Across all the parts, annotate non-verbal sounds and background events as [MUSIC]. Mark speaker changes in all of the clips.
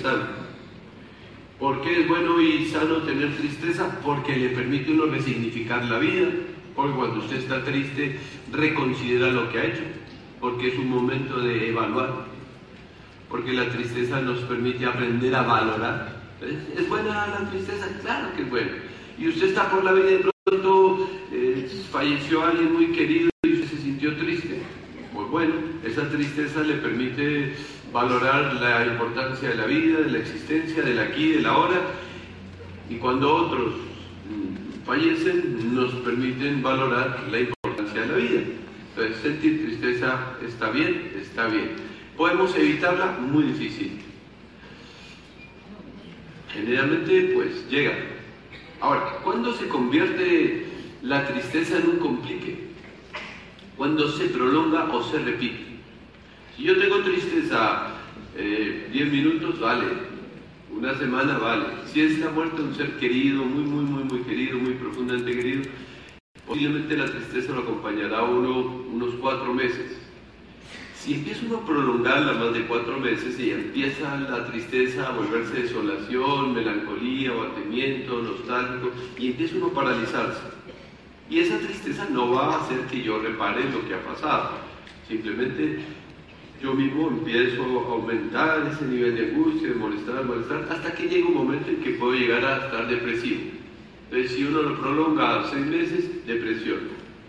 Speaker 1: sano. ¿Por qué es bueno y sano tener tristeza? Porque le permite uno resignificar la vida, porque cuando usted está triste reconsidera lo que ha hecho, porque es un momento de evaluar, porque la tristeza nos permite aprender a valorar. ¿Es buena la tristeza? Claro que es buena. Y usted está por la vida y de pronto eh, falleció alguien muy querido y se sintió triste. Pues bueno, esa tristeza le permite valorar la importancia de la vida, de la existencia, del aquí, del ahora. Y cuando otros mm, fallecen, nos permiten valorar la importancia de la vida. Entonces, sentir tristeza está bien, está bien. ¿Podemos evitarla? Muy difícil. Generalmente, pues llega. Ahora, ¿cuándo se convierte la tristeza en un complique? Cuando se prolonga o se repite. Si yo tengo tristeza 10 eh, minutos, vale. Una semana, vale. Si es la muerte de un ser querido, muy, muy, muy, muy querido, muy profundamente querido, posiblemente la tristeza lo acompañará uno unos cuatro meses. Si empieza uno a prolongarla más de cuatro meses y empieza la tristeza a volverse desolación, melancolía, abatimiento, nostálgico, y empieza uno a paralizarse. Y esa tristeza no va a hacer que yo repare lo que ha pasado. Simplemente yo mismo empiezo a aumentar ese nivel de angustia, de molestar, molestar, hasta que llega un momento en que puedo llegar a estar depresivo. Entonces, si uno lo prolonga seis meses, depresión,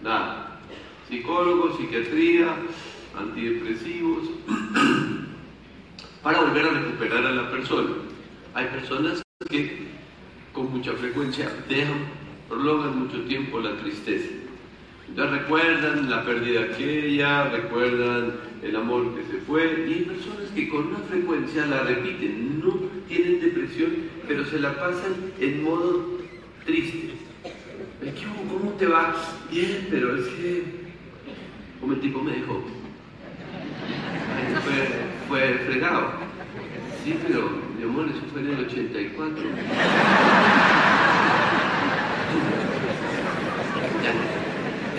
Speaker 1: nada. Psicólogo, psiquiatría, antidepresivos, [CLEARS THROAT] para volver a recuperar a la persona. Hay personas que con mucha frecuencia dejan, prolongan mucho tiempo la tristeza. Entonces recuerdan la pérdida aquella, recuerdan el amor que se fue, y hay personas que con una frecuencia la repiten, no tienen depresión, pero se la pasan en modo triste. ¿Cómo te va? Bien, pero es que como el tipo me dejó. Fue, fue fregado. Sí, pero mi amor, eso fue en el 84.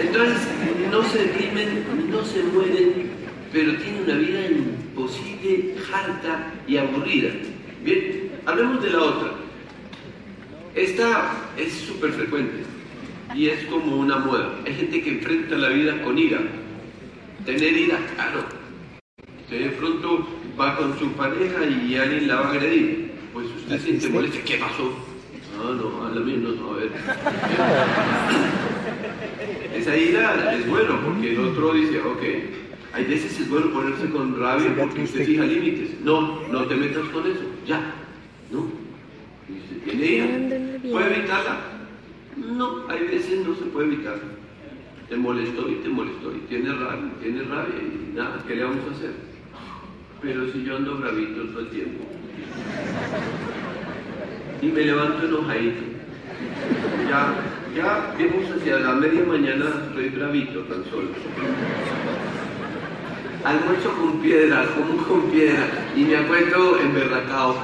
Speaker 1: Entonces, no se deprimen, no se mueren, pero tienen una vida imposible, harta y aburrida. Bien, hablemos de la otra. Esta es súper frecuente y es como una moda. Hay gente que enfrenta la vida con ira. Tener ira, claro. Usted de pronto va con su pareja y alguien la va a agredir. Pues usted siente molestia. ¿Qué pasó? No, no, a la misma no, a ver. [LAUGHS] Esa ira es bueno porque el otro dice, ok, hay veces es bueno ponerse con rabia porque usted fija límites. No, no te metas con eso, ya, ¿no? ¿Tiene ira? ¿Puede evitarla? No, hay veces no se puede evitar. Te molestó y te molestó y tiene rabia, tiene rabia y nada, ¿qué le vamos a hacer? Pero si yo ando bravito todo el tiempo y me levanto enojadito, ya, ya vimos hacia la media mañana, estoy bravito tan solo. Almuerzo con piedra, como con piedra, y me acuerdo emberracado.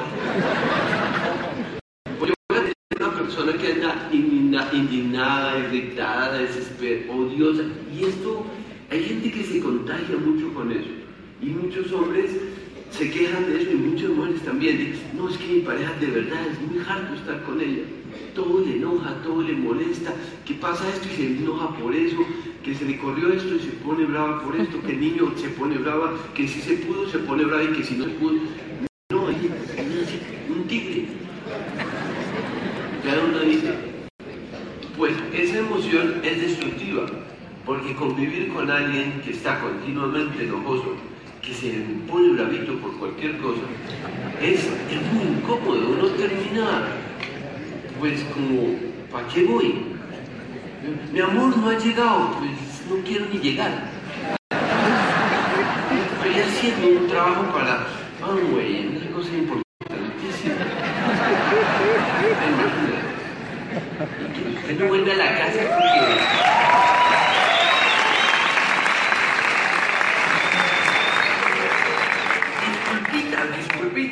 Speaker 1: Yo voy a tener una persona que anda indignada, irritada, desesperada, odiosa, y esto, hay gente que se contagia mucho con eso, y muchos hombres se quejan de eso y muchas mujeres también. Dicen, no, es que mi pareja de verdad es muy harto estar con ella. Todo le enoja, todo le molesta. ¿Qué pasa esto y se enoja por eso? Que se le corrió esto y se pone brava por esto. Que el niño se pone brava. Que si se pudo, se pone brava y que si no se pudo. No, es un tigre. Cada uno dice, pues esa emoción es destructiva. Porque convivir con alguien que está continuamente enojoso que se pone bravito por cualquier cosa, es, muy incómodo, uno termina, pues como, ¿para qué voy? Mi amor no ha llegado, pues no quiero ni llegar. Estoy haciendo un trabajo para, ah, güey, una cosa importantísima. Usted no vuelve a la casa porque...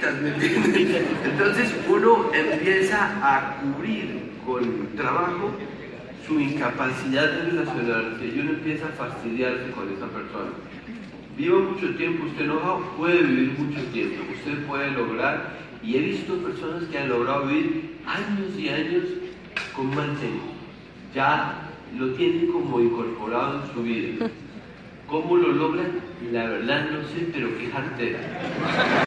Speaker 1: [LAUGHS] Entonces uno empieza a cubrir con trabajo su incapacidad de relacionarse y uno empieza a fastidiarse con esa persona. viva mucho tiempo usted enojado, puede vivir mucho tiempo, usted puede lograr, y he visto personas que han logrado vivir años y años con tiempo. Ya lo tienen como incorporado en su vida. ¿Cómo lo logran? La verdad no sé, pero qué jartera.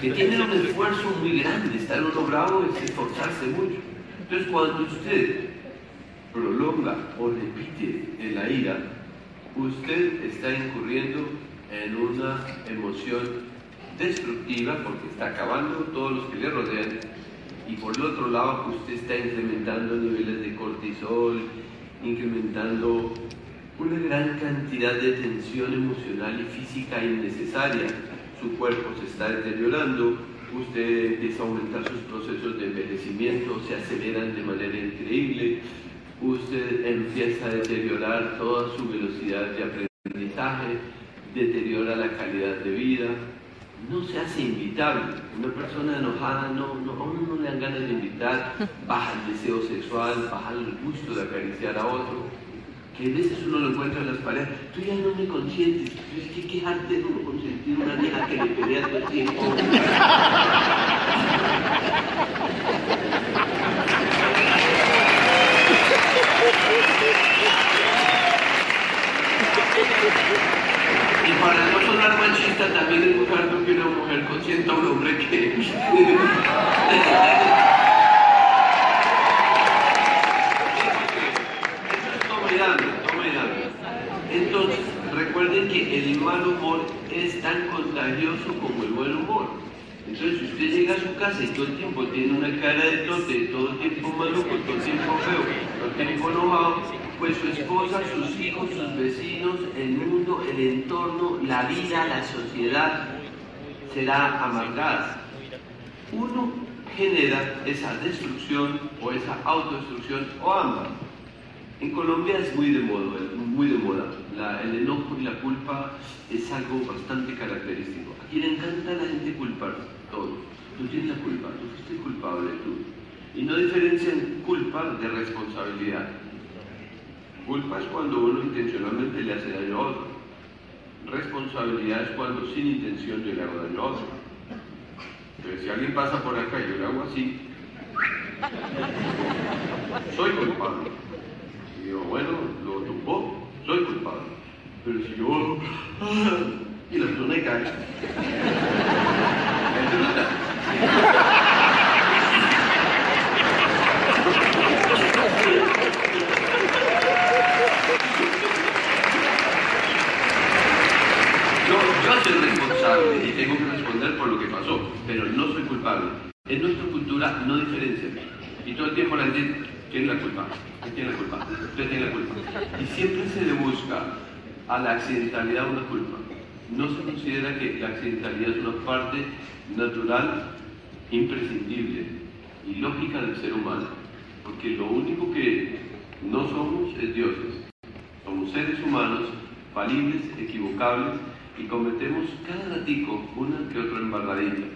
Speaker 1: Que tienen un esfuerzo muy grande, estar uno bravo es esforzarse mucho. Entonces cuando usted prolonga o repite en la ira, usted está incurriendo en una emoción destructiva porque está acabando todos los que le rodean y por el otro lado usted está incrementando niveles de cortisol, incrementando una gran cantidad de tensión emocional y física innecesaria. Su cuerpo se está deteriorando, usted empieza aumentar sus procesos de envejecimiento, se aceleran de manera increíble, usted empieza a deteriorar toda su velocidad de aprendizaje, deteriora la calidad de vida, no se hace invitable. Una persona enojada no, no, a uno no le dan ganas de invitar, baja el deseo sexual, baja el gusto de acariciar a otro. Que a veces uno lo encuentra en las paredes, tú ya no me consientes, es que quejarte de uno consentir una vieja que le pelea todo el tiempo. Y para no sonar machista, también es muy raro que una mujer consienta a un hombre que... [LAUGHS] Eso es toma y dame, toma y dame. Entonces, recuerden que el mal humor es tan contagioso como el buen humor. Entonces, si usted llega a su casa y todo el tiempo tiene una cara de tote, todo el tiempo maluco, todo el tiempo feo, todo el tiempo enojado, pues su esposa, sus hijos, sus vecinos, el mundo, el entorno, la vida, la sociedad será amargada. Uno genera esa destrucción o esa autodestrucción o ambas. En Colombia es muy de moda, muy de moda. El enojo y la culpa es algo bastante característico. Aquí le encanta a la gente culpar todo. Tú tienes la culpa, tú fuiste culpable tú. Y no diferencian culpa de responsabilidad. Culpa es cuando uno intencionalmente le hace daño a otro. Responsabilidad es cuando sin intención yo le hago daño a otro. Entonces, si alguien pasa por acá y yo le hago así, soy culpable. Yo, bueno, lo tumbó, soy culpable. Pero si yo y la persona cae. Yo, yo soy responsable y tengo que responder por lo que pasó, pero no soy culpable. En nuestra cultura no diferencia. Y todo el tiempo la gente tiene la culpa, usted tiene la culpa, usted tiene la culpa. Y siempre se le busca a la accidentalidad una culpa. No se considera que la accidentalidad es una parte natural, imprescindible y lógica del ser humano. Porque lo único que no somos es dioses. Somos seres humanos, falibles, equivocables, y cometemos cada ratico una que otra embarradita.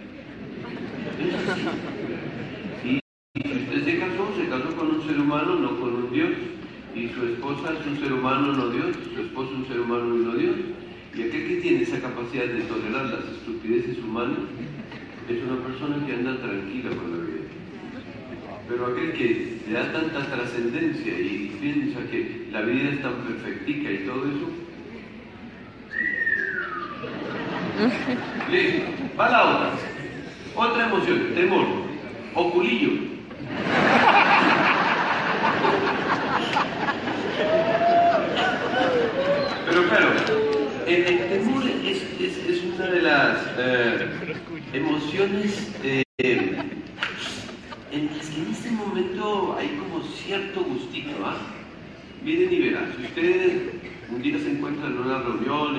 Speaker 1: Es así. Y si usted se casó, se casó con un ser humano, no con un Dios. Y su esposa es un ser humano, no Dios. Su esposo es un ser humano y no Dios. Y aquel que tiene esa capacidad de tolerar las estupideces humanas es una persona que anda tranquila con la vida. Pero aquel que le da tanta trascendencia y piensa que la vida es tan perfectica y todo eso, [LAUGHS] Listo. Va la otra. Otra emoción, temor. Oculillo. Pero claro, el, el temor es, es- es una de las eh, emociones eh, en las que en este momento hay como cierto gustito, ¿ah? Miren y verán, si usted un día se encuentra en una reunión,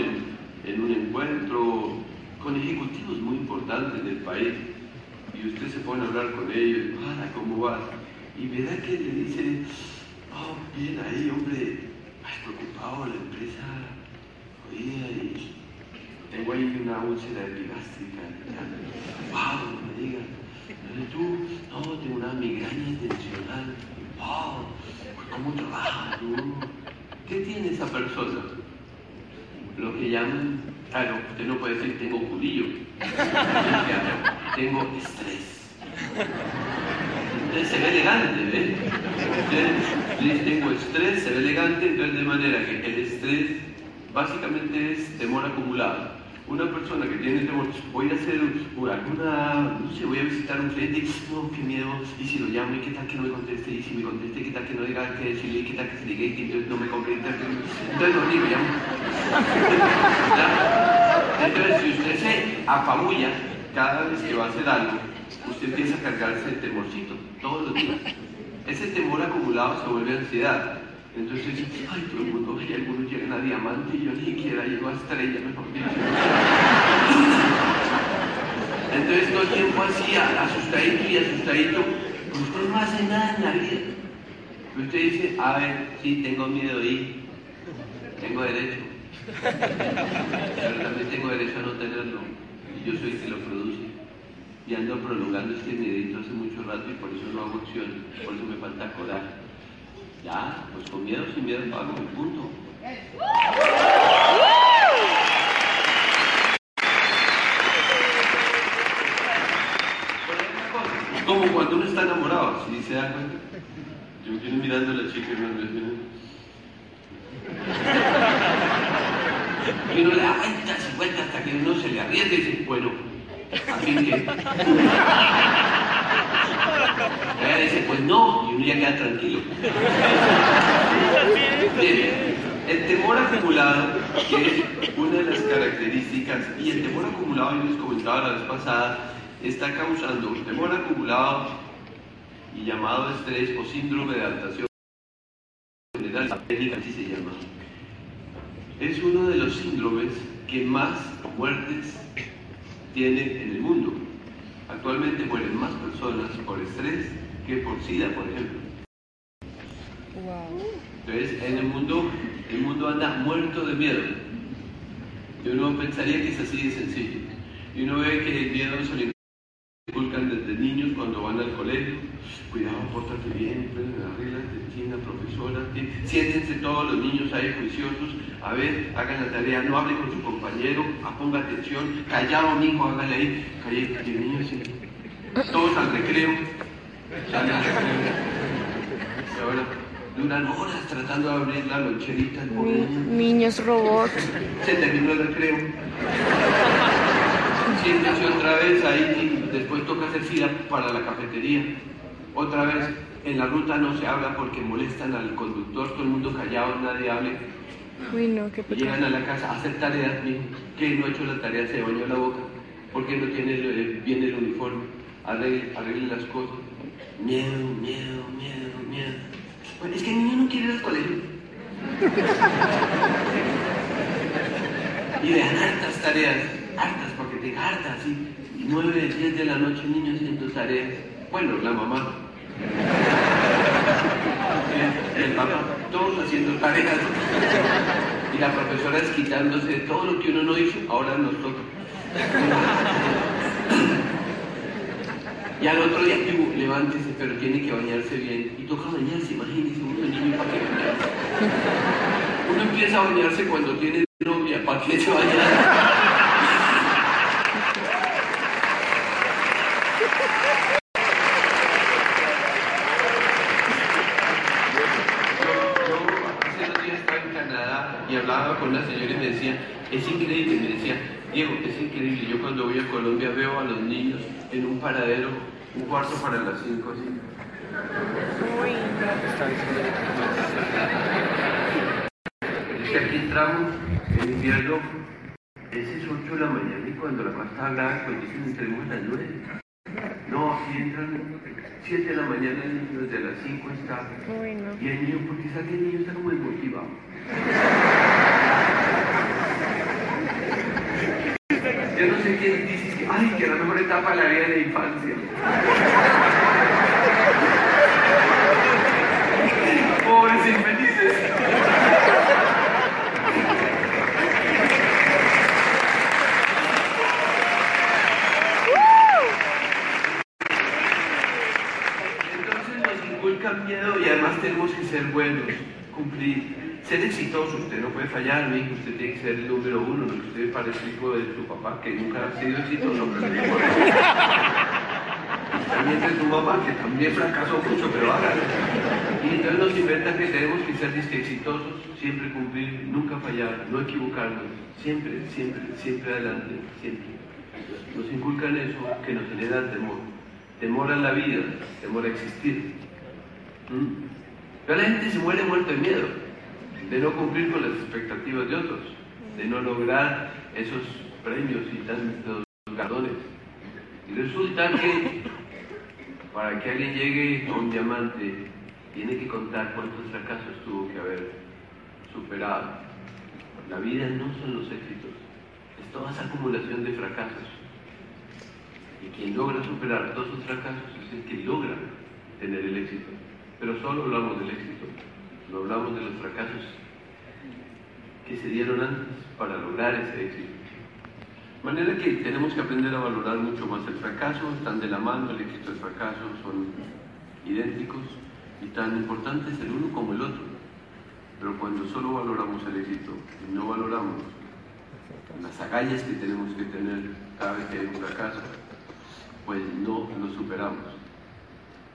Speaker 1: en, un encuentro con ejecutivos muy importantes del país, y usted se pone a hablar con ellos, para, ¿cómo vas? Y verá que le dice, oh, bien ahí, hombre, ay, preocupado, la empresa, oía, y tengo ahí una úlcera epigástrica, wow, no me digas. ¿Y tú? No, tengo una migraña intencional. Wow, ¿cómo trabajas tú? ¿Qué tiene esa persona? Lo que llaman, claro, usted no puede decir tengo culillo, tengo estrés. Entonces se ve elegante, ¿ves? Usted dice tengo estrés, se ve elegante, entonces de manera que el estrés básicamente es temor acumulado una persona que tiene temor, voy a hacer alguna, no sé, voy a visitar un cliente, no, qué miedo, y si lo llamo, y qué tal que no me conteste, y si me conteste, qué tal que no diga qué decirle, qué tal que se diga, y que no me comprenda, entonces no digo, llamo. [LAUGHS] Entonces, si usted se apabulla cada vez que va a hacer algo, usted empieza a cargarse el temorcito, todos los días. Ese temor acumulado se vuelve ansiedad. Entonces dice, ay, todo el mundo y algunos llegan a diamante y yo ni siquiera llego a estrella, mejor dicho. Entonces todo el tiempo así, asustadito y asustadito, usted no hace nada en la vida. Usted dice, a ver, sí, tengo miedo y tengo derecho. Pero también tengo derecho a no tenerlo. Y yo soy el que lo produce. Y ando prolongando este miedito hace mucho rato y por eso no hago acción, por eso me falta coraje. Ya, pues con miedo, sin miedo pago, punto. Como cuando uno está enamorado, si se da cuenta. Yo quiero mirando a la chica y me Y uno le da vueltas y vueltas hasta que uno se le arriesga y dice, bueno, a fin que. Ella dice, pues no, y uno ya queda tranquilo. Bien, el temor acumulado, que es una de las características, y el temor acumulado, yo les comentaba la vez pasada, está causando un temor acumulado y llamado estrés o síndrome de adaptación general, así se llama. Es uno de los síndromes que más muertes tienen en el mundo. Actualmente mueren más personas por estrés que por SIDA, por ejemplo. Entonces, en el mundo, el mundo anda muerto de miedo. Y uno pensaría que es así de sencillo. Y uno ve que el miedo se inculcan desde niños cuando van al colegio. Cuidado, pórtate bien, prende las reglas, de la profesora. Siéntense todos los niños ahí juiciosos. A ver, hagan la tarea, no hable con su compañero, ponga atención. Callado, hijo, hágale ahí. Callado, niño, sí. Todos al recreo. Salen al recreo. Y ahora duran horas tratando de abrir la loncherita.
Speaker 2: niños robots.
Speaker 1: Se terminó el recreo. Siéntese otra vez ahí después toca hacer fila para la cafetería. Otra vez en la ruta no se habla porque molestan al conductor, todo el mundo callado, nadie hable.
Speaker 2: Uy, no, qué
Speaker 1: Llegan a la casa a hacer tareas, mijo. ¿Qué no ha hecho la tarea? Se bañó la boca. ¿Por qué no tiene bien el uniforme? Arregle, arregle las cosas. Miedo, miedo, miedo, miedo. Bueno, es que el niño no quiere ir al colegio. [LAUGHS] y vean hartas tareas, hartas, porque te hartas, ¿sí? 9, 10 de la noche, niños haciendo tareas. Bueno, la mamá. El papá, todos haciendo tareas. Y la profesora es quitándose todo lo que uno no hizo, ahora nos toca. Y al otro día, levántese, pero tiene que bañarse bien. Y toca bañarse, imagínese, uno niño para qué bañarse. Uno empieza a bañarse cuando tiene novia, ¿para qué se baña? y hablaba con una señora y me decía, es increíble, me decía, Diego, es increíble, yo cuando voy a Colombia veo a los niños en un paradero, un cuarto para las cinco, así. Es que aquí entramos en invierno, ese es 8 de la mañana y cuando la cosa está hablada, pues dicen entremos a las 9. No, aquí entran 7 de la mañana y desde las 5 está. Y el niño, porque sabe que el niño está como desmotivado. Yo no sé quién dice que, ay, que la mejor etapa de la vida de la infancia. Pobres infelices. Entonces nos inculcan miedo y además tenemos que ser exitoso, usted no puede fallar, mi hijo, usted tiene que ser el número uno, no que usted parece hijo de su papá, que nunca ha sido exitoso, pero También de tu mamá, que también fracasó mucho, pero hágalo. Y entonces nos inventan que tenemos que ser exitosos, siempre cumplir, nunca fallar, no equivocarnos, siempre, siempre, siempre adelante, siempre. Nos inculcan eso que nos genera temor. Temor a la vida, temor a existir. ¿Mm? Pero la gente se muere muerto de miedo, de no cumplir con las expectativas de otros, de no lograr esos premios y tantos galardones. Y resulta que para que alguien llegue a un diamante, tiene que contar cuántos fracasos tuvo que haber superado. La vida no son los éxitos, es toda esa acumulación de fracasos. Y quien logra superar todos esos fracasos es el que logra tener el éxito. Pero solo hablamos del éxito, no hablamos de los fracasos que se dieron antes para lograr ese éxito. De manera que tenemos que aprender a valorar mucho más el fracaso, están de la mano, el éxito y el fracaso son idénticos y tan importantes el uno como el otro. Pero cuando solo valoramos el éxito y no valoramos las agallas que tenemos que tener cada vez que hay un fracaso, pues no lo superamos.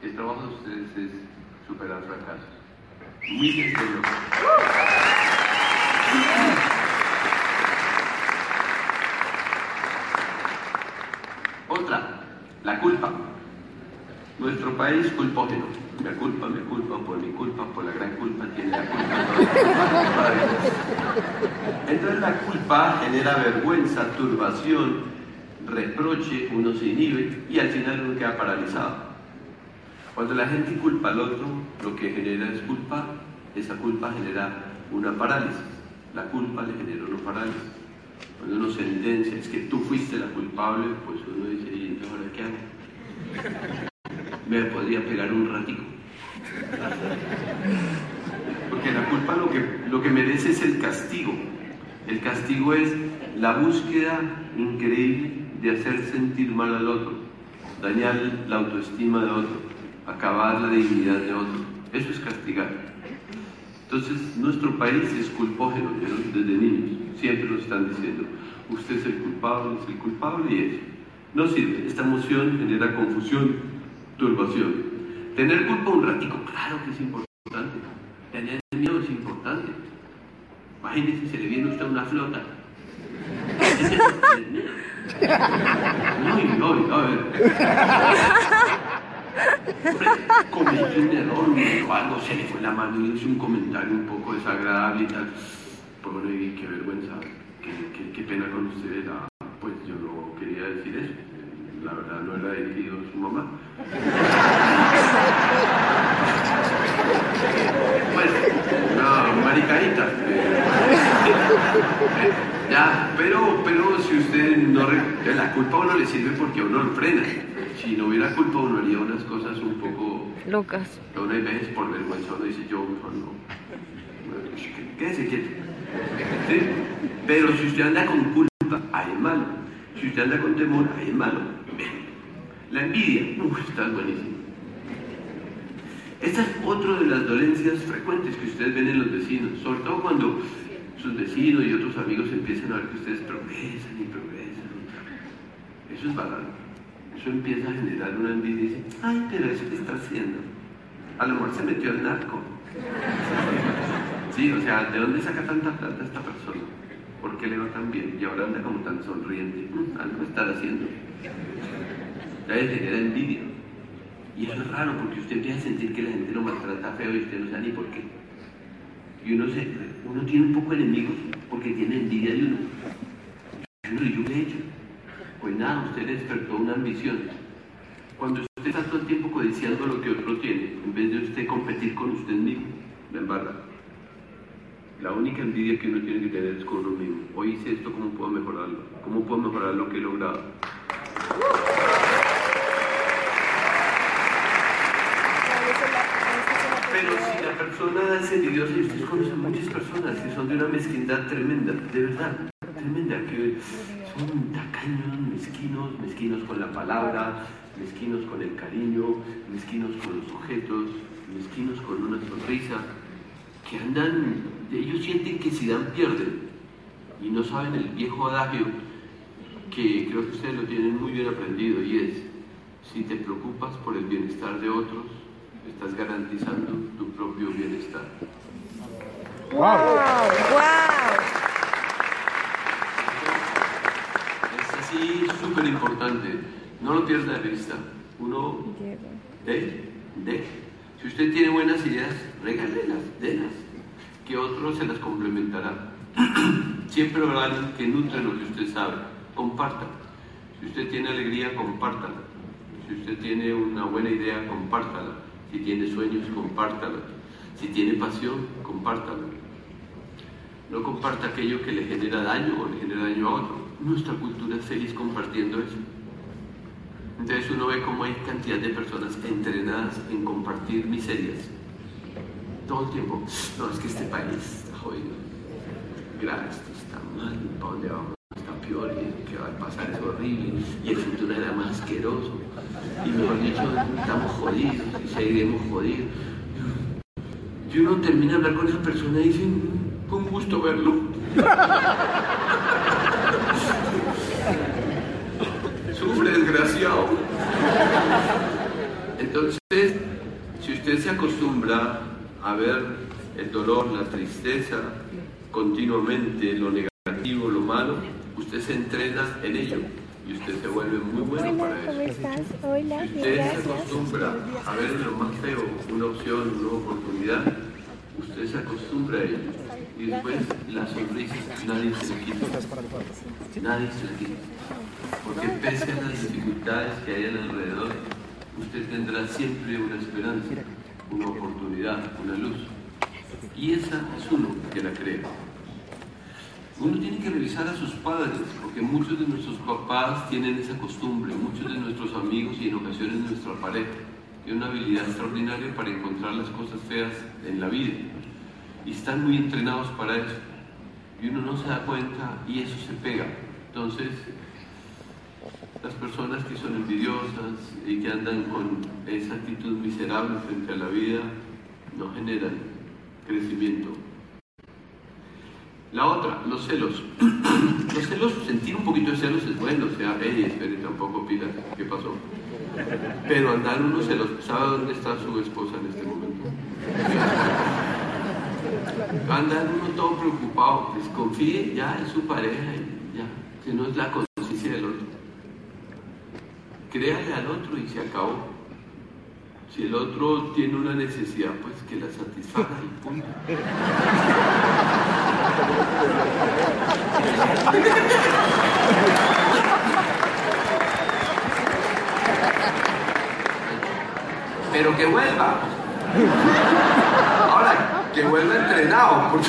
Speaker 1: El trabajo de ustedes es superar fracasos. Muy sencillo. Otra, la culpa. Nuestro país culpógeno. Me culpa, me culpa, por mi culpa, por la gran culpa, tiene la culpa. Entonces la culpa genera vergüenza, turbación, reproche, uno se inhibe y al final uno queda paralizado. Cuando la gente culpa al otro, lo que genera es culpa, esa culpa genera una parálisis. La culpa le genera una parálisis. Cuando uno sentencia, es que tú fuiste la culpable, pues uno dice, ¿y entonces ahora qué hago? Me podría pegar un ratico. Porque la culpa lo que, lo que merece es el castigo. El castigo es la búsqueda increíble de hacer sentir mal al otro, dañar la autoestima de otro, acabar la dignidad de otro. Eso es castigar. Entonces, nuestro país es culpógeno desde niños. Siempre nos están diciendo, usted es el culpable, es el culpable y eso. No sirve. Esta emoción genera confusión, turbación. Tener culpa un ratico, claro que es importante. Tener miedo es importante. Imagínese, se le viene a usted una flota. No, no, no, a ver. Cometió un error o algo, se le fue la mano y hizo un comentario un poco desagradable y tal. Pobre, qué vergüenza, qué, pena con usted. Ah, pues yo no quería decir eso. La verdad no era dirigido su mamá. Pues, no, maricadita. ya, pero, pero si usted no... La culpa a uno le sirve porque a uno lo frena. Si no hubiera culpa uno haría unas cosas un poco...
Speaker 2: Locas.
Speaker 1: Una vez por vergüenza uno dice yo mejor no. Quédese quieto. ¿Sí? Pero si usted anda con culpa, ahí es malo. Si usted anda con temor, ahí es malo. La envidia, uff, está buenísimo. Esta es otra de las dolencias frecuentes que ustedes ven en los vecinos, sobre todo cuando sus vecinos y otros amigos empiezan a ver que ustedes progresan y progresan. Eso es barato. Eso empieza a generar una envidia y dice, ay, pero eso que está haciendo. A lo mejor se metió al narco. Sí, o sea, ¿de dónde saca tanta plata esta persona? ¿Por qué le va tan bien? Y ahora anda como tan sonriente. Mm, algo está haciendo. Ya le genera envidia. Y eso es raro porque usted empieza a sentir que la gente lo maltrata feo y usted no sabe ni por qué. Y uno, se, uno tiene un poco de enemigos porque tiene envidia de uno. Y uno, ¿y yo hecho? Nada, usted despertó una ambición. Cuando usted está todo el tiempo codiciando lo que otro tiene, en vez de usted competir con usted mismo, me embarra. La única envidia que uno tiene que tener es con uno mismo. Hoy hice esto, ¿cómo puedo mejorarlo? ¿Cómo puedo mejorar lo que he logrado? Pero si la persona es envidiosa, y ustedes conocen muchas personas que son de una mezquindad tremenda, de verdad, tremenda, que son tacaños, mezquinos, mezquinos con la palabra, mezquinos con el cariño, mezquinos con los objetos, mezquinos con una sonrisa. que andan, ellos sienten que si dan pierden y no saben el viejo adagio que creo que ustedes lo tienen muy bien aprendido y es, si te preocupas por el bienestar de otros, estás garantizando tu propio bienestar.
Speaker 2: ¡Wow! ¡Wow!
Speaker 1: Súper importante, no lo pierda de vista. Uno de, de. Si usted tiene buenas ideas, regálelas, délas, que otro se las complementará. [CLEARS THROAT] Siempre habrá alguien que nutre lo que usted sabe, comparta. Si usted tiene alegría, compártala. Si usted tiene una buena idea, compártala. Si tiene sueños, compártala. Si tiene pasión, compártala. No comparta aquello que le genera daño o le genera daño a otro. Nuestra cultura es feliz compartiendo eso. Entonces uno ve cómo hay cantidad de personas entrenadas en compartir miserias. Todo el tiempo. No, es que este país está jodido. Esto está mal, ¿para dónde vamos? Está peor y que va a pasar es horrible. Y el futuro era más asqueroso. Y mejor dicho, estamos jodidos y seguiremos jodidos. Y uno termina de hablar con esa persona y dice, "Mm, fue un gusto verlo. Entonces, si usted se acostumbra a ver el dolor, la tristeza, continuamente lo negativo, lo malo, usted se entrena en ello y usted se vuelve muy bueno para
Speaker 2: Hola, ¿cómo
Speaker 1: eso.
Speaker 2: estás? Hola,
Speaker 1: Si usted se acostumbra a ver en lo más feo una opción, una oportunidad, usted se acostumbra a ello. Y después la sonrisa nadie se la quita. Nadie se la quita. Porque pese a las dificultades que hay alrededor, usted tendrá siempre una esperanza, una oportunidad, una luz. Y esa es uno que la crea. Uno tiene que revisar a sus padres, porque muchos de nuestros papás tienen esa costumbre, muchos de nuestros amigos y en ocasiones nuestra pareja tienen una habilidad extraordinaria para encontrar las cosas feas en la vida. Y están muy entrenados para eso. Y uno no se da cuenta y eso se pega. Entonces, las personas que son envidiosas y que andan con esa actitud miserable frente a la vida no generan crecimiento. La otra, los celos. [CLEARS THROAT] los celos, sentir un poquito de celos es bueno, o sea, hey, espere, tampoco pila, ¿qué pasó? Pero andar uno celos, ¿sabe dónde está su esposa en este momento? Andar uno todo preocupado, desconfíe ya en su pareja, ya, que no es la conciencia del otro. Créale al otro y se acabó. Si el otro tiene una necesidad, pues que la satisfaga y punto. Pero que vuelva. Ahora, que vuelva entrenado, [LAUGHS]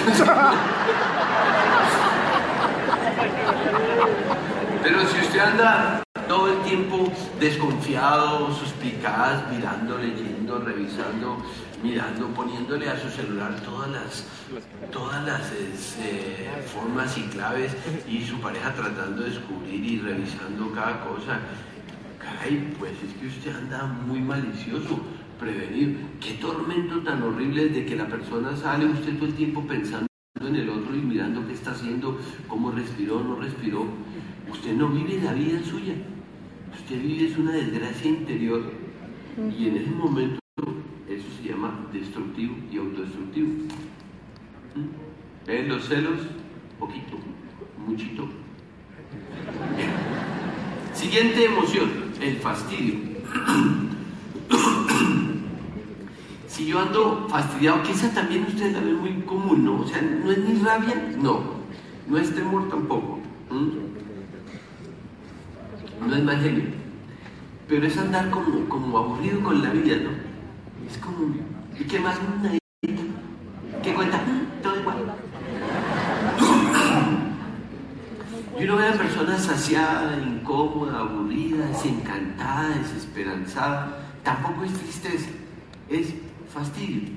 Speaker 1: Pero si usted anda todo el tiempo desconfiado, suspicaz, mirando, leyendo, revisando, mirando, poniéndole a su celular todas las, todas las eh, formas y claves y su pareja tratando de descubrir y revisando cada cosa, caray, pues es que usted anda muy malicioso. Prevenir, qué tormento tan horrible de que la persona sale usted todo el tiempo pensando en el otro y mirando qué está haciendo, cómo respiró, no respiró. Usted no vive la vida suya. Usted vive es una desgracia interior. Y en ese momento eso se llama destructivo y autodestructivo. ¿Mm? ¿Ven los celos? Poquito, muchito. [LAUGHS] Siguiente emoción, el fastidio. [COUGHS] Si yo ando fastidiado, que esa también ustedes la ven muy común, ¿no? O sea, no es ni rabia, no. No es temor tampoco. ¿Mm? No es mal genio. Pero es andar como, como aburrido con la vida, ¿no? Es como, ¿y qué más? ¿Qué cuenta? Mm, Todo igual. Y uno ve a personas saciada, incómoda, aburrida, desencantada, desesperanzada. Tampoco es tristeza, es fastidio.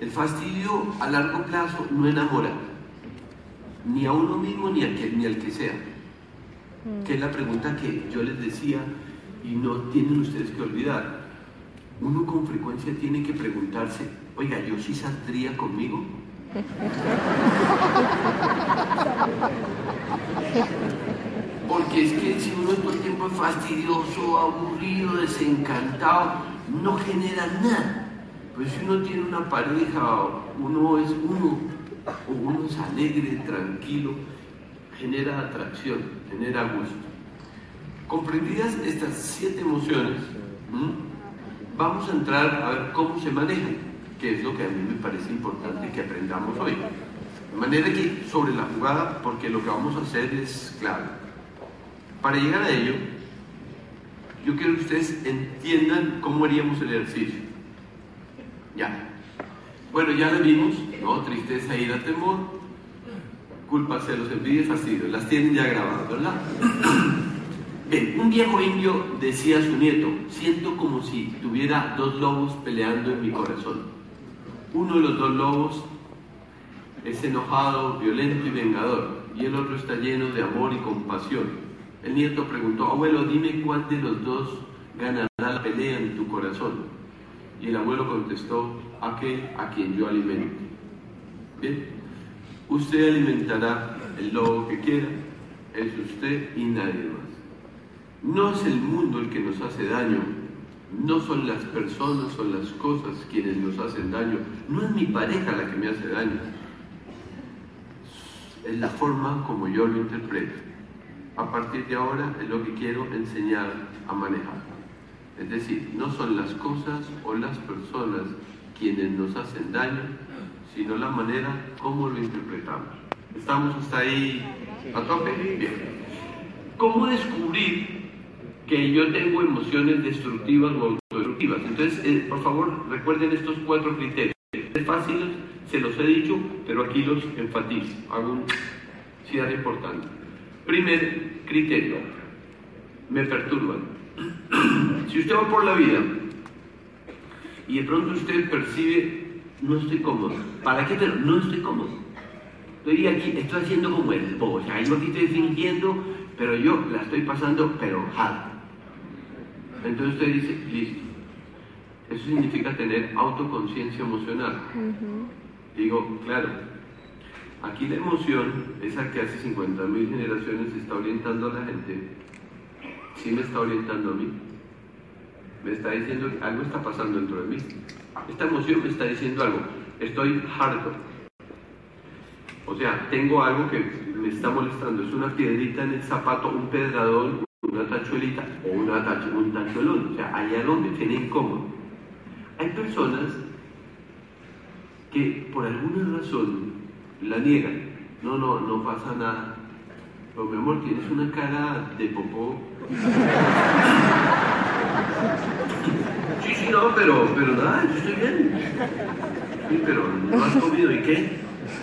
Speaker 1: El fastidio a largo plazo no enamora, ni a uno mismo ni, a que, ni al que sea. Que es la pregunta que yo les decía y no tienen ustedes que olvidar. Uno con frecuencia tiene que preguntarse, Oiga, ¿yo sí saldría conmigo? [LAUGHS] Porque es que si uno todo el tiempo es fastidioso, aburrido, desencantado, no genera nada. Pues si uno tiene una pareja, uno es uno, o uno es alegre, tranquilo, genera atracción, genera gusto. Comprendidas estas siete emociones, vamos a entrar a ver cómo se manejan, que es lo que a mí me parece importante que aprendamos hoy. De manera que sobre la jugada, porque lo que vamos a hacer es clave. Para llegar a ello, yo quiero que ustedes entiendan cómo haríamos el ejercicio. Ya. Bueno, ya lo vimos, ¿no? Tristeza, ira, temor, culpa, celos, envidia, fastidio. Las tienen ya grabadas, ¿verdad? [CLEARS THROAT] Bien, un viejo indio decía a su nieto, siento como si tuviera dos lobos peleando en mi corazón. Uno de los dos lobos es enojado, violento y vengador, y el otro está lleno de amor y compasión. El nieto preguntó, abuelo, dime cuál de los dos ganará la pelea en tu corazón. Y el abuelo contestó, aquel a quien yo alimente. Bien, usted alimentará el lobo que quiera, es usted y nadie más. No es el mundo el que nos hace daño, no son las personas o las cosas quienes nos hacen daño, no es mi pareja la que me hace daño, es la forma como yo lo interpreto. A partir de ahora es lo que quiero enseñar a manejar. Es decir, no son las cosas o las personas quienes nos hacen daño, sino la manera como lo interpretamos. ¿Estamos hasta ahí a tope? Bien. ¿Cómo descubrir que yo tengo emociones destructivas o autodestructivas? Entonces, eh, por favor, recuerden estos cuatro criterios. Es fácil, se los he dicho, pero aquí los enfatizo. Hago un cierre importante. Primer criterio, me perturban. [CLEARS THROAT] si usted va por la vida y de pronto usted percibe, no estoy cómodo. ¿Para qué? Pero no estoy cómodo. Estoy aquí, estoy haciendo como el bobo. O sea, yo aquí estoy fingiendo, pero yo la estoy pasando, pero hard. Entonces usted dice, listo. Eso significa tener autoconciencia emocional. Digo, claro, aquí la emoción, esa que hace 50.000 generaciones está orientando a la gente, sí me está orientando a mí. Me está diciendo que algo está pasando dentro de mí. Esta emoción me está diciendo algo. Estoy harto. O sea, tengo algo que me está molestando. Es una piedrita en el zapato, un pedradón, una tachuelita o una un tachuelón. O sea, algo me tiene incómodo. Hay personas que por alguna razón la niegan. No, no, no pasa nada. Pero mi amor, tienes una cara de popó. [LAUGHS] Sí, sí, no, pero, pero nada, yo estoy bien. Sí, pero no has comido, ¿y qué?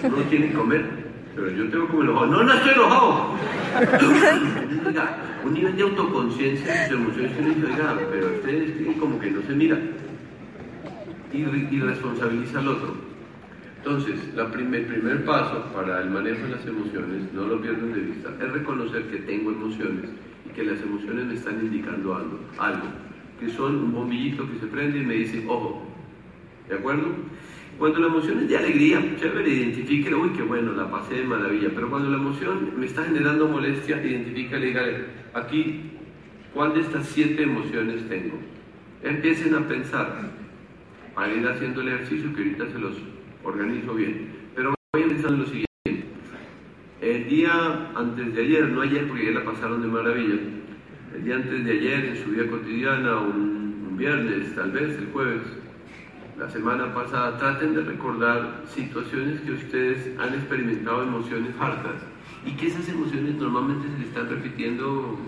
Speaker 1: No tiene que comer. Pero yo tengo como enojado. No, no estoy enojado. [LAUGHS] Oiga, un nivel de autoconciencia de sus emociones que dice, oiga, pero usted como que no se mira. Y, y responsabiliza al otro. Entonces, la primer, el primer paso para el manejo de las emociones, no lo pierdan de vista, es reconocer que tengo emociones y que las emociones me están indicando algo, algo que son un bombillito que se prende y me dice, ojo, ¿de acuerdo? Cuando la emoción es de alegría, chévere, identifique, uy, qué bueno, la pasé de maravilla, pero cuando la emoción me está generando molestia, identifícale, dígale, aquí, ¿cuál de estas siete emociones tengo? Empiecen a pensar, para ir haciendo el ejercicio que ahorita se los organizo bien. Pero voy a pensar en lo siguiente. El día antes de ayer, no ayer porque ya la pasaron de maravilla, el día antes de ayer en su vida cotidiana, un, viernes, tal vez el jueves, la semana pasada, traten de recordar situaciones que ustedes han experimentado emociones hartas y que esas emociones normalmente se le están repitiendo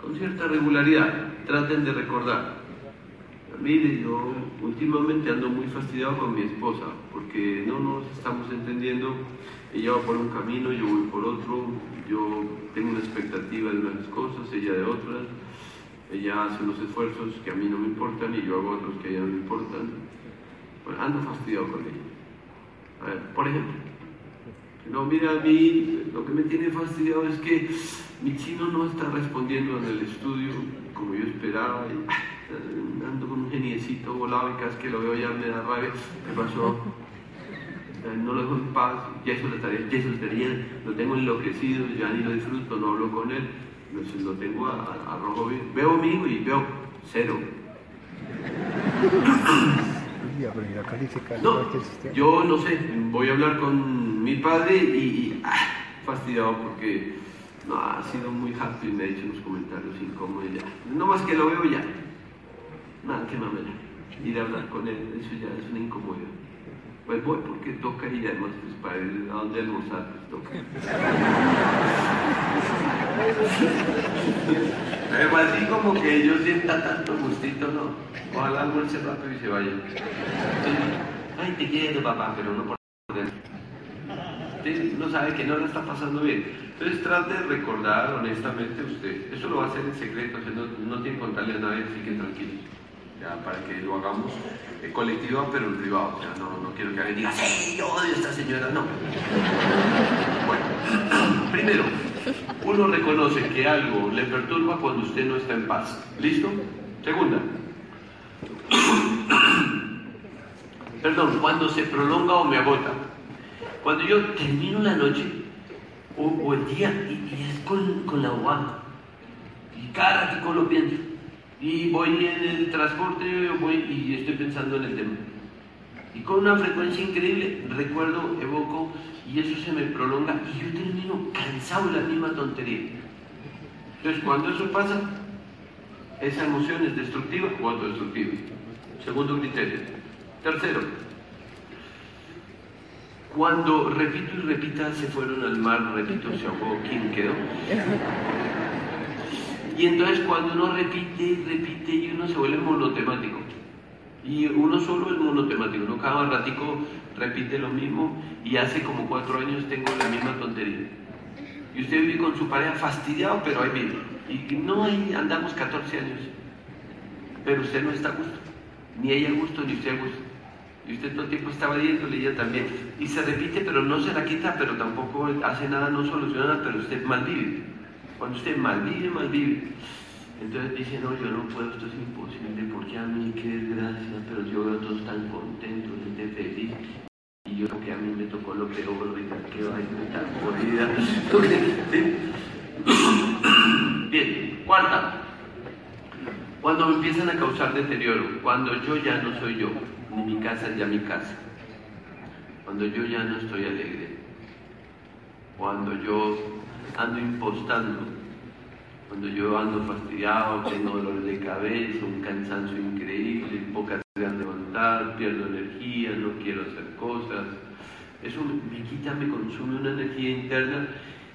Speaker 1: con cierta regularidad. Traten de recordar. Mire, yo últimamente ando muy fastidiado con mi esposa porque no nos estamos entendiendo. Ella va por un camino, yo voy por otro. Yo tengo una expectativa de unas cosas, ella de otras. Ella hace unos esfuerzos que a mí no me importan y yo hago otros que a ella no me importan. Bueno, ando fastidiado con ella. A ver, por ejemplo, no, mira, a mí lo que me tiene fastidiado es que mi chino no está respondiendo en el estudio como yo esperaba. Y, eh, ando geniecito volado y cada vez que lo veo ya me da rabia. ¿Qué pasó? No lo dejo en paz, tarea, ya hizo la tarea, lo tengo enloquecido, ya ni lo disfruto, no hablo con él, lo tengo a, a- a rojo vivo. Veo a mi hijo y veo cero. No, yo no sé, voy a hablar con mi padre y, y, ah, fastidiado porque no, ha sido muy happy, me ha dicho unos comentarios incómodos ya. No más que lo veo ya. Nada, qué mamera. Ir a hablar con él, eso ya es una incomodidad. Pues voy porque toca y además pues para ir a donde almorzar pues toca. [LAUGHS] Además así como que ellos sientan tanto gustito, ¿no? Ojalá almuerce rápido y se vaya. Ay, te quiero papá, pero no por. Usted no sabe que no la está pasando bien. Entonces trate de recordar honestamente usted. Eso lo va a hacer en secreto, o sea, no, no tiene que contarle a nadie, así que tranquilo. Ya, para que lo hagamos eh, pero en privado. No, no quiero que alguien diga, sí, yo odio a esta señora. No. Bueno, [CLEARS THROAT] primero, uno reconoce que algo le perturba cuando usted no está en paz. ¿Listo? Segunda. [CLEARS THROAT] Perdón, cuando se prolonga o me agota. Cuando yo termino la noche o, o el día y, es con, con la guanta. Y ratico lo pienso. Y voy en el transporte voy y estoy pensando en el tema. Y con una frecuencia increíble recuerdo, evoco y eso se me prolonga y yo termino cansado de la misma tontería. Entonces cuando eso pasa, esa emoción es destructiva o autodestructiva. Segundo criterio. Tercero, cuando repito y repita se fueron al mar, repito, se ahogó, ¿quién quedó? Y entonces cuando uno repite repite y uno se vuelve monotemático. Y uno solo es monotemático, uno cada ratico repite lo mismo y hace como cuatro años tengo la misma tontería. Y usted vive con su pareja fastidiado, pero ahí vive. Y no ahí andamos 14 años. Pero usted no está a gusto. Ni ella a gusto, ni usted a gusto. Y usted todo el tiempo estaba diéndole, ella también. Y se repite, pero no se la quita, pero tampoco hace nada, no soluciona nada, pero usted malvive. Cuando usted malvive, malvive. Entonces dice, no, yo no puedo, esto es imposible, porque a mí qué desgracia, pero yo veo a todos tan contentos, gente feliz. Y yo creo que a mí me tocó lo peor, oiga, qué vaina tan jodida. [LAUGHS] [COUGHS] Bien, cuarta. Cuando me empiezan a causar deterioro, cuando yo ya no soy yo, ni mi casa es ya mi casa, cuando yo ya no estoy alegre, cuando yo ando impostando, cuando yo ando fastidiado, tengo dolor de cabeza, un cansancio increíble, pocas ganas de levantar, pierdo energía, no quiero hacer cosas, eso me quita, me consume una energía interna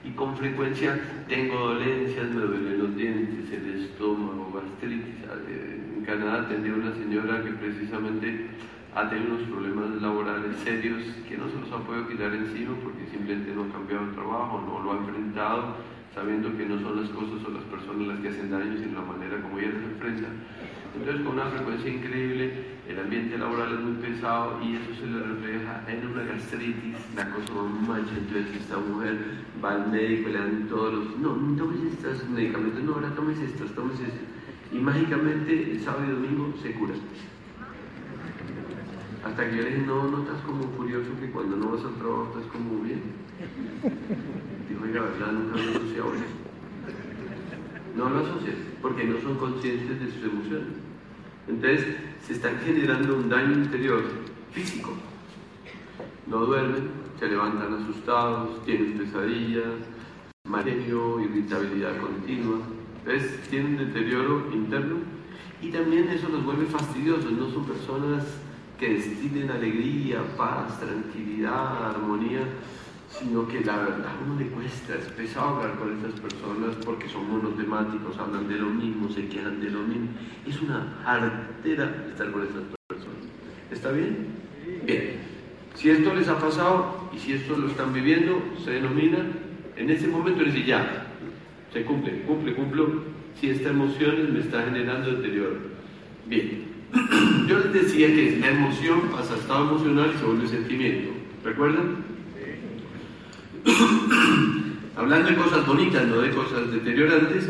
Speaker 1: y con frecuencia tengo dolencias, me duelen los dientes, el estómago, gastritis. En Canadá atendí a una señora que precisamente ha tenido unos problemas laborales serios que no se los ha podido quitar encima porque simplemente no ha cambiado el trabajo, no lo ha enfrentado, sabiendo que no son las cosas o las personas las que hacen daño, sino la manera como ella se enfrenta. Entonces, con una frecuencia increíble, el ambiente laboral es muy pesado y eso se le refleja en una gastritis, la cosa mancha. Entonces, esta mujer va al médico, le dan todos los. No, no tomes estos medicamentos, no, ahora tomes estos, tomes estos. Y mágicamente, el sábado y domingo se cura. Hasta que yo le dije, no, no estás como furioso que cuando no vas al trabajo estás como bien. Dijo, oiga, ¿verdad? Nunca lo asociado eso. No lo asocian, porque no son conscientes de sus emociones. Entonces, se están generando un daño interior físico. No duermen, se levantan asustados, tienen pesadillas, mareo, irritabilidad continua. Entonces, tienen deterioro interno y también eso los vuelve fastidiosos. No son personas que destilen alegría, paz, tranquilidad, armonía, sino que la verdad a uno le cuesta, es pesado hablar con estas personas porque son monotemáticos, hablan de lo mismo, se quejan de lo mismo. Es una artera estar con estas personas. ¿Está bien? Bien. Si esto les ha pasado y si esto lo están viviendo, se denomina, en ese momento les dice ya, se cumple, cumple, cumplo, si esta emoción me está generando deterioro. Bien. [CLEARS THROAT] Yo les decía que la emoción pasa a estado emocional y se vuelve sentimiento. ¿Recuerdan? [CLEARS THROAT] Hablando de cosas bonitas, no de cosas deteriorantes.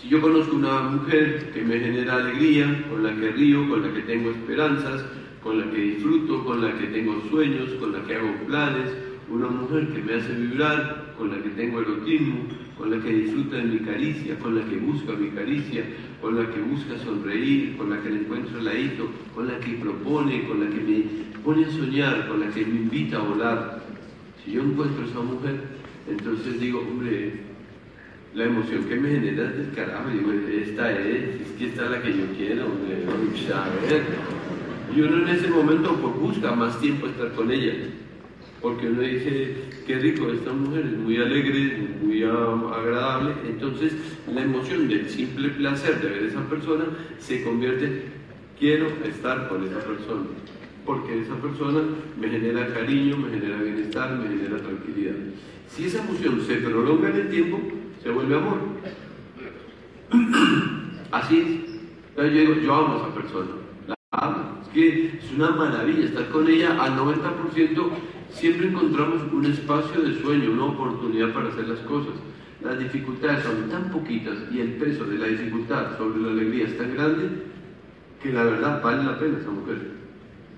Speaker 1: Si yo conozco una mujer que me genera alegría, con la que río, con la que tengo esperanzas, con la que disfruto, con la que tengo sueños, con la que hago planes, una mujer que me hace vibrar, con la que tengo erotismo, con la que disfruta de mi caricia, con la que busca mi caricia, con la que busca sonreír, con la que le encuentro el ladito, con la que propone, con la que me pone a soñar, con la que me invita a volar. Si yo encuentro esa mujer, entonces digo, hombre, la emoción que me genera es del carajo, digo, esta es, es que esta es la que yo quiero, hombre, a ver. Y uno en ese momento pues, busca más tiempo estar con ella, porque uno dice, qué rico, esta mujer es muy alegre, muy agradable, entonces la emoción del simple placer de ver a esa persona se convierte quiero estar con esa persona, porque esa persona me genera cariño, me genera bienestar, me genera tranquilidad. Si esa emoción se prolonga en el tiempo, se vuelve amor. [CLEARS THROAT] Así es. Yo, digo, yo amo a esa persona, la amo. Es que es una maravilla estar con ella al 90%. Siempre encontramos un espacio de sueño, una oportunidad para hacer las cosas. Las dificultades son tan poquitas y el peso de la dificultad sobre la alegría es tan grande que la verdad vale la pena esa mujer.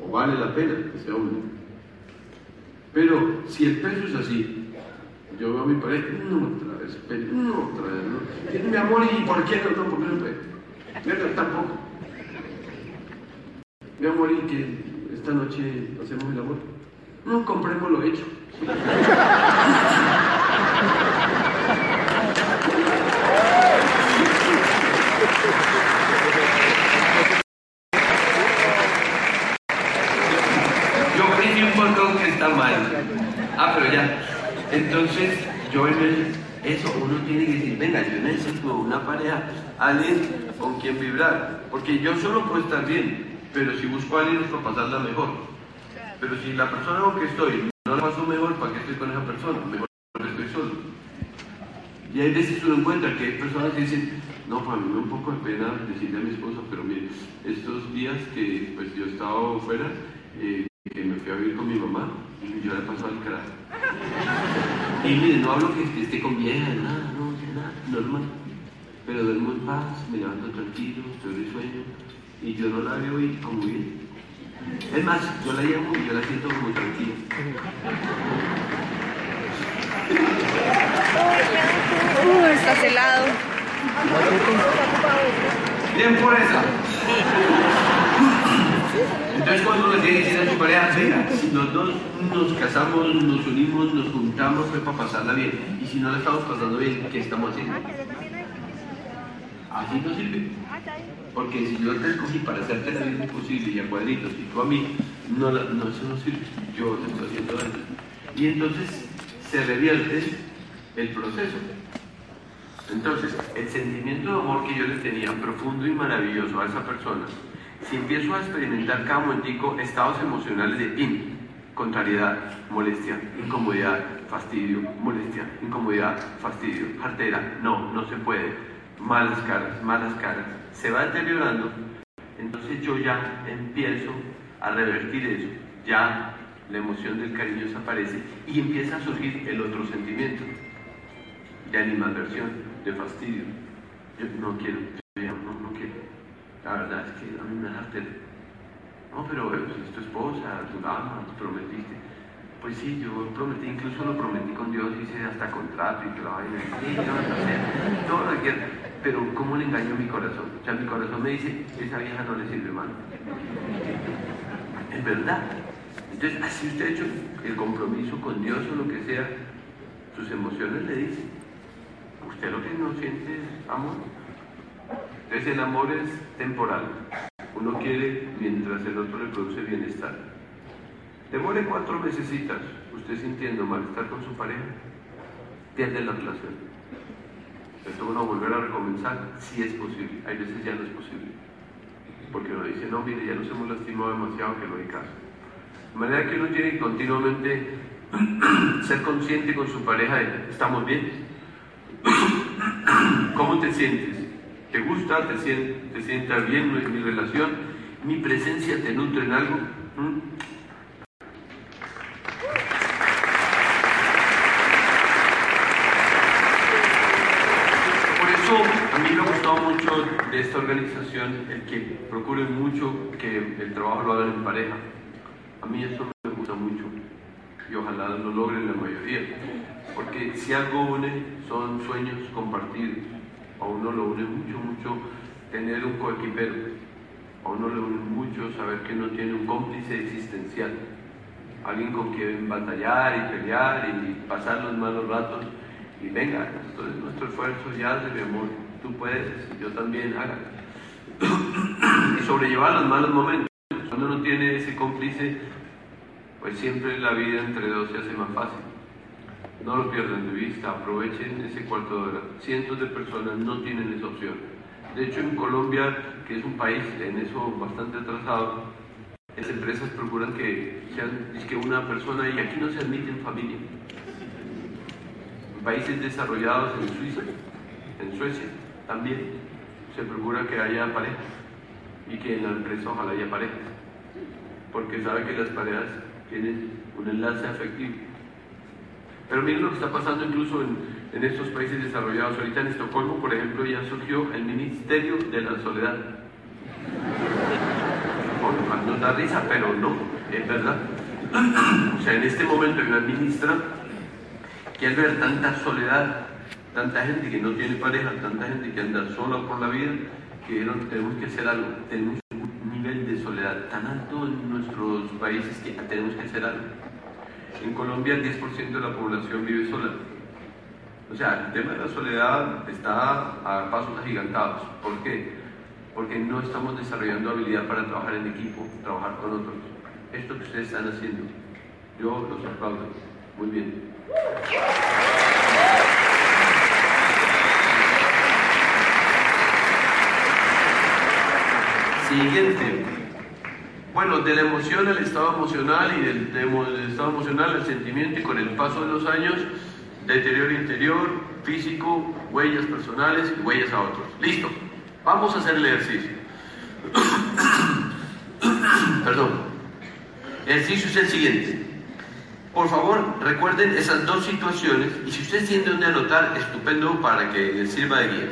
Speaker 1: O vale la pena ese hombre. Pero si el peso es así, yo veo a mi pareja, no otra vez, no otra vez, ¿no? Mi amor, ¿y por qué no? Porque no puede. Tampoco. Mi amor, ¿y que esta noche hacemos el amor? No, compremos lo hecho. Yo creí un poco que está mal. Ah, pero ya. Entonces, yo en eso uno tiene que decir, venga, yo necesito una pareja, alguien con quien vibrar, porque yo solo puedo estar bien, pero si busco a alguien es para pasarla mejor. Pero si la persona con que estoy no la paso mejor, ¿para qué estoy con esa persona? Mejor estoy solo. Y hay veces uno encuentra que hay personas que dicen, no, para mí me da un poco de pena decirle a mi esposa, pero mire, estos días que pues yo he estado fuera, eh, que me fui a vivir con mi mamá, yo le he pasado el carajo. Y mire, no hablo que esté con vieja, nada, no, nada, normal. Pero duermo en paz, me levanto tranquilo, estoy de sueño, y yo no la veo y como bien. Es más, yo la llamo y yo la siento como tranquila.
Speaker 2: Uh, está celado.
Speaker 1: Bien por esa. Entonces cuando uno le tiene que decir a su pareja, venga, los dos nos casamos, nos unimos, nos juntamos, fue para pasarla bien. Y si no la estamos pasando bien, ¿qué estamos haciendo? Así no sirve. Porque si yo te escogí para hacerte la vida imposible y a cuadritos, y tú a mí, no, no eso no sirve. Yo te estoy haciendo daño. Y entonces se revierte el proceso. Entonces, el sentimiento de amor que yo le tenía, profundo y maravilloso a esa persona, si empiezo a experimentar cada momentico estados emocionales de in, contrariedad, molestia, incomodidad, fastidio, molestia, incomodidad, fastidio, cartera, no, no se puede, malas caras, malas caras, se va deteriorando, entonces yo ya empiezo a revertir eso, ya la emoción del cariño desaparece y empieza a surgir el otro sentimiento de animadversión, de fastidio. Yo no quiero, la verdad es que a mí me dejaste. No, pero es tu esposa, tu dama, tú prometiste. Pues sí, yo prometí, incluso lo prometí con Dios, hice hasta contrato y que la vaina. Sí, no, todo lo que Pero ¿cómo le engañó mi corazón? O sea, mi corazón me dice, esa vieja no le sirve mal. Es verdad. Entonces, así usted ha hecho el compromiso con Dios o lo que sea, sus emociones le dicen. Usted lo que no siente es amor. Entonces el amor es temporal. Uno quiere mientras el otro le produce bienestar. Demore cuatro meses, usted sintiendo malestar con su pareja, pierde la relación. Esto uno volver a recomenzar si es posible. Hay veces ya no es posible. Porque uno dice, no, mire, ya nos hemos lastimado demasiado que no hay caso. De manera que uno tiene que continuamente [CLEARS THROAT] ser consciente con su pareja de, ¿estamos bien? [CLEARS THROAT] ¿Cómo te sientes? ¿Te gusta? ¿Te, sienta, te sienta bien mi relación? ¿Mi presencia te nutre en algo? ¿Mm? Por eso eso, a mí me ha gustado mucho de esta organización el que procuren mucho que el trabajo lo hagan en pareja. A mí eso me gusta mucho y ojalá lo logren la mayoría. Porque si algo une son sueños compartidos. A uno lo une mucho, mucho tener un coequipero. A uno le une mucho saber que no tiene un cómplice existencial. Alguien con quien batallar y pelear y pasar los malos ratos. Y venga, esto es nuestro esfuerzo, ya de mi amor, tú puedes, yo también haga. [COUGHS] y sobrellevar los malos momentos. Cuando uno tiene ese cómplice, pues siempre la vida entre dos se hace más fácil. No lo pierdan de vista, aprovechen ese cuarto de hora. Cientos de personas no tienen esa opción. De hecho, en Colombia, que es un país en eso bastante atrasado, las empresas procuran que sean que una persona y aquí no se admiten familia. En países desarrollados, en Suiza, en Suecia, también se procura que haya pareja y que en la empresa ojalá haya parejas, porque sabe que las parejas tienen un enlace afectivo. Pero miren lo que está pasando incluso en, en estos países desarrollados. Ahorita en Estocolmo, por ejemplo, ya surgió el Ministerio de la Soledad. Bueno, nos da risa, pero no, es verdad. [CLEARS THROAT] O sea, en este momento hay una ministra que al ver tanta soledad, tanta gente que no tiene pareja, tanta gente que anda sola por la vida, que tenemos que hacer algo. Tenemos un nivel de soledad tan alto en nuestros países que tenemos que hacer algo. En Colombia el 10% de la población vive sola. O sea, el tema de la soledad está a pasos agigantados. ¿Por qué? Porque no estamos desarrollando habilidad para trabajar en equipo, trabajar con otros. Esto que ustedes están haciendo, yo los aplaudo. Muy bien. Siguiente. Bueno, de la emoción al estado emocional y del, del, estado emocional al sentimiento y con el paso de los años, deterioro interior, físico, huellas personales y huellas a otros. Listo. Vamos a hacer el ejercicio. [COUGHS] Perdón. El ejercicio es el siguiente. Por favor, recuerden esas dos situaciones y si ustedes tienen donde anotar, estupendo para que les sirva de guía.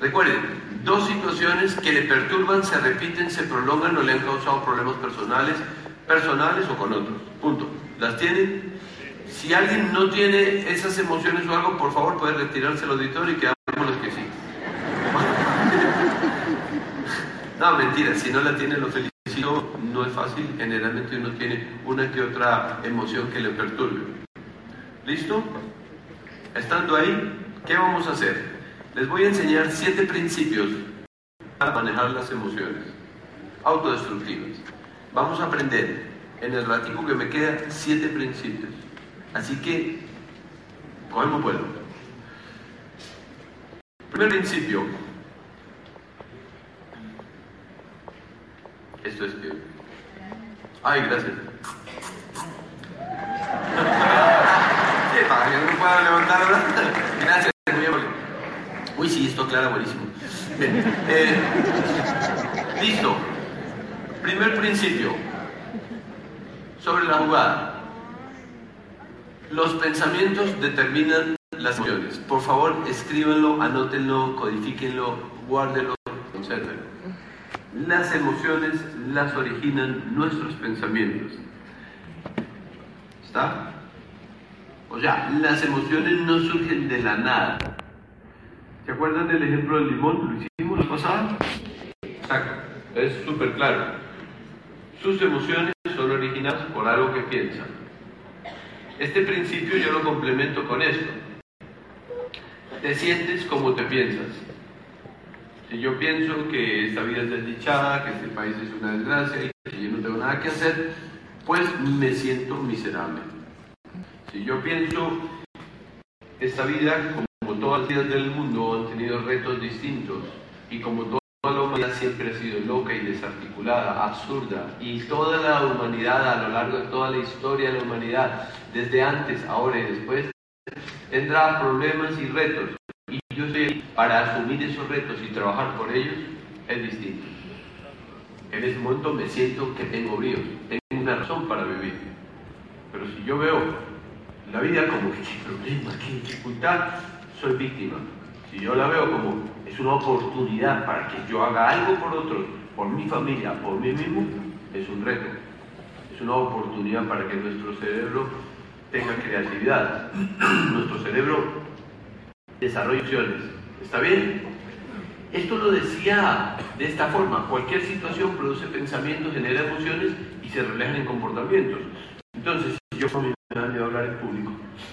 Speaker 1: Recuerden, dos situaciones que le perturban, se repiten, se prolongan o le han causado problemas personales, personales o con otros. Punto. ¿Las tienen? Si alguien no tiene esas emociones o algo, por favor puede retirarse el auditorio y quedamos los que sí. [LAUGHS] No, mentira, si no la tiene lo felicito, no es fácil, generalmente uno tiene una que otra emoción que le perturbe. ¿Listo? Estando ahí, ¿qué vamos a hacer? Les voy a enseñar siete principios para manejar las emociones autodestructivas. Vamos a aprender en el ratico que me queda siete principios. Así que, cogemos vuelo. Primer principio. Esto es que... Ay, gracias. [LAUGHS] Para que no pueda levantar, Gracias. Uy, sí, esto aclara buenísimo. Eh, listo. Primer principio. Sobre la jugada. Los pensamientos determinan las emociones. Por favor, escríbanlo, anótenlo, codifíquenlo, guárdenlo, consérvenlo. Las emociones las originan nuestros pensamientos. ¿Está? O sea, las emociones no surgen de la nada. ¿Se acuerdan del ejemplo del limón? ¿Lo hicimos la pasada? Exacto. Es súper claro. Sus emociones son originadas por algo que piensan. Este principio yo lo complemento con esto. Te sientes como te piensas. Si yo pienso que esta vida es desdichada, que este país es una desgracia y que yo no tengo nada que hacer, pues me siento miserable. Si yo pienso esta vida, como todas las vidas del mundo, han tenido retos distintos y como toda la humanidad siempre ha sido loca y desarticulada, absurda, y toda la humanidad a lo largo de toda la historia de la humanidad, desde antes, ahora y después, tendrá problemas y retos. Y yo ahí para asumir esos retos y trabajar por ellos, es distinto. En ese momento me siento que tengo bríos, tengo una razón para vivir. Pero si yo veo la vida como que [LAUGHS] qué problema, qué dificultad, soy víctima. Si yo la veo como es una oportunidad para que yo haga algo por otros, por mi familia, por mí mismo, es un reto. Es una oportunidad para que nuestro cerebro tenga creatividad. [CLEARS THROAT] nuestro cerebro desarrolle opciones. ¿Está bien? Esto lo decía de esta forma. Cualquier situación produce pensamientos, genera emociones y se reflejan en comportamientos. Entonces, yo me da miedo hablar en público,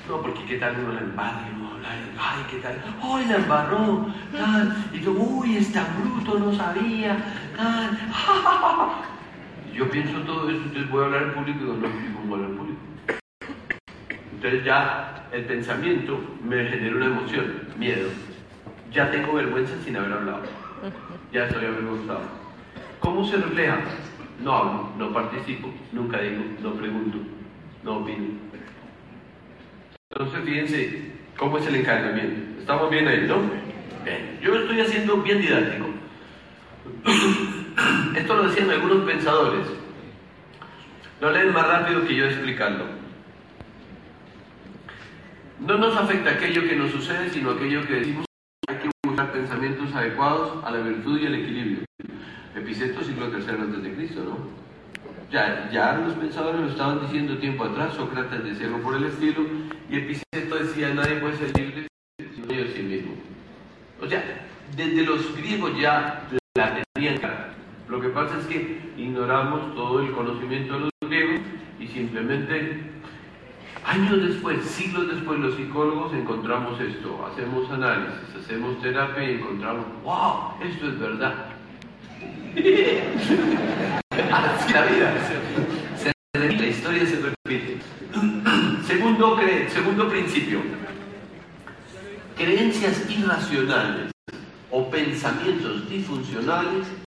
Speaker 1: no, porque qué tal uno la embarra y no hablar, ay, qué tal, ay, la embarró, tal, y yo, uy, está bruto, no sabía, [LAUGHS] Yo pienso todo eso, entonces voy a hablar en público y digo, no, ¿cómo hablar en público? Entonces ya el pensamiento me genera una emoción, miedo. Ya tengo vergüenza sin haber hablado. Ya estoy avergonzado. ¿Cómo se refleja? No hablo, no participo, nunca digo, no pregunto, no opino. Entonces fíjense cómo es el encadenamiento. Estamos bien ahí, ¿no? Bien. Yo estoy haciendo bien didáctico. [COUGHS] Esto lo decían algunos pensadores. No leen más rápido que yo explicando. No nos afecta aquello que nos sucede, sino aquello que decimos. Hay que buscar pensamientos adecuados a la virtud y al equilibrio. Epiceto siglo III antes de Cristo, ¿no? Ya, ya los pensadores lo estaban diciendo tiempo atrás, Sócrates decía algo por el estilo, y Epiceto decía, nadie puede ser libre sino de sí mismo. O sea, desde los griegos ya la tenían clara. Lo que pasa es que ignoramos todo el conocimiento de los griegos y simplemente años después, siglos después, los psicólogos encontramos esto, hacemos análisis, hacemos terapia y encontramos, wow, esto es verdad. Así la vida. La historia se repite. [CLEARS THROAT] Segundo, segundo principio. Creencias irracionales o pensamientos disfuncionales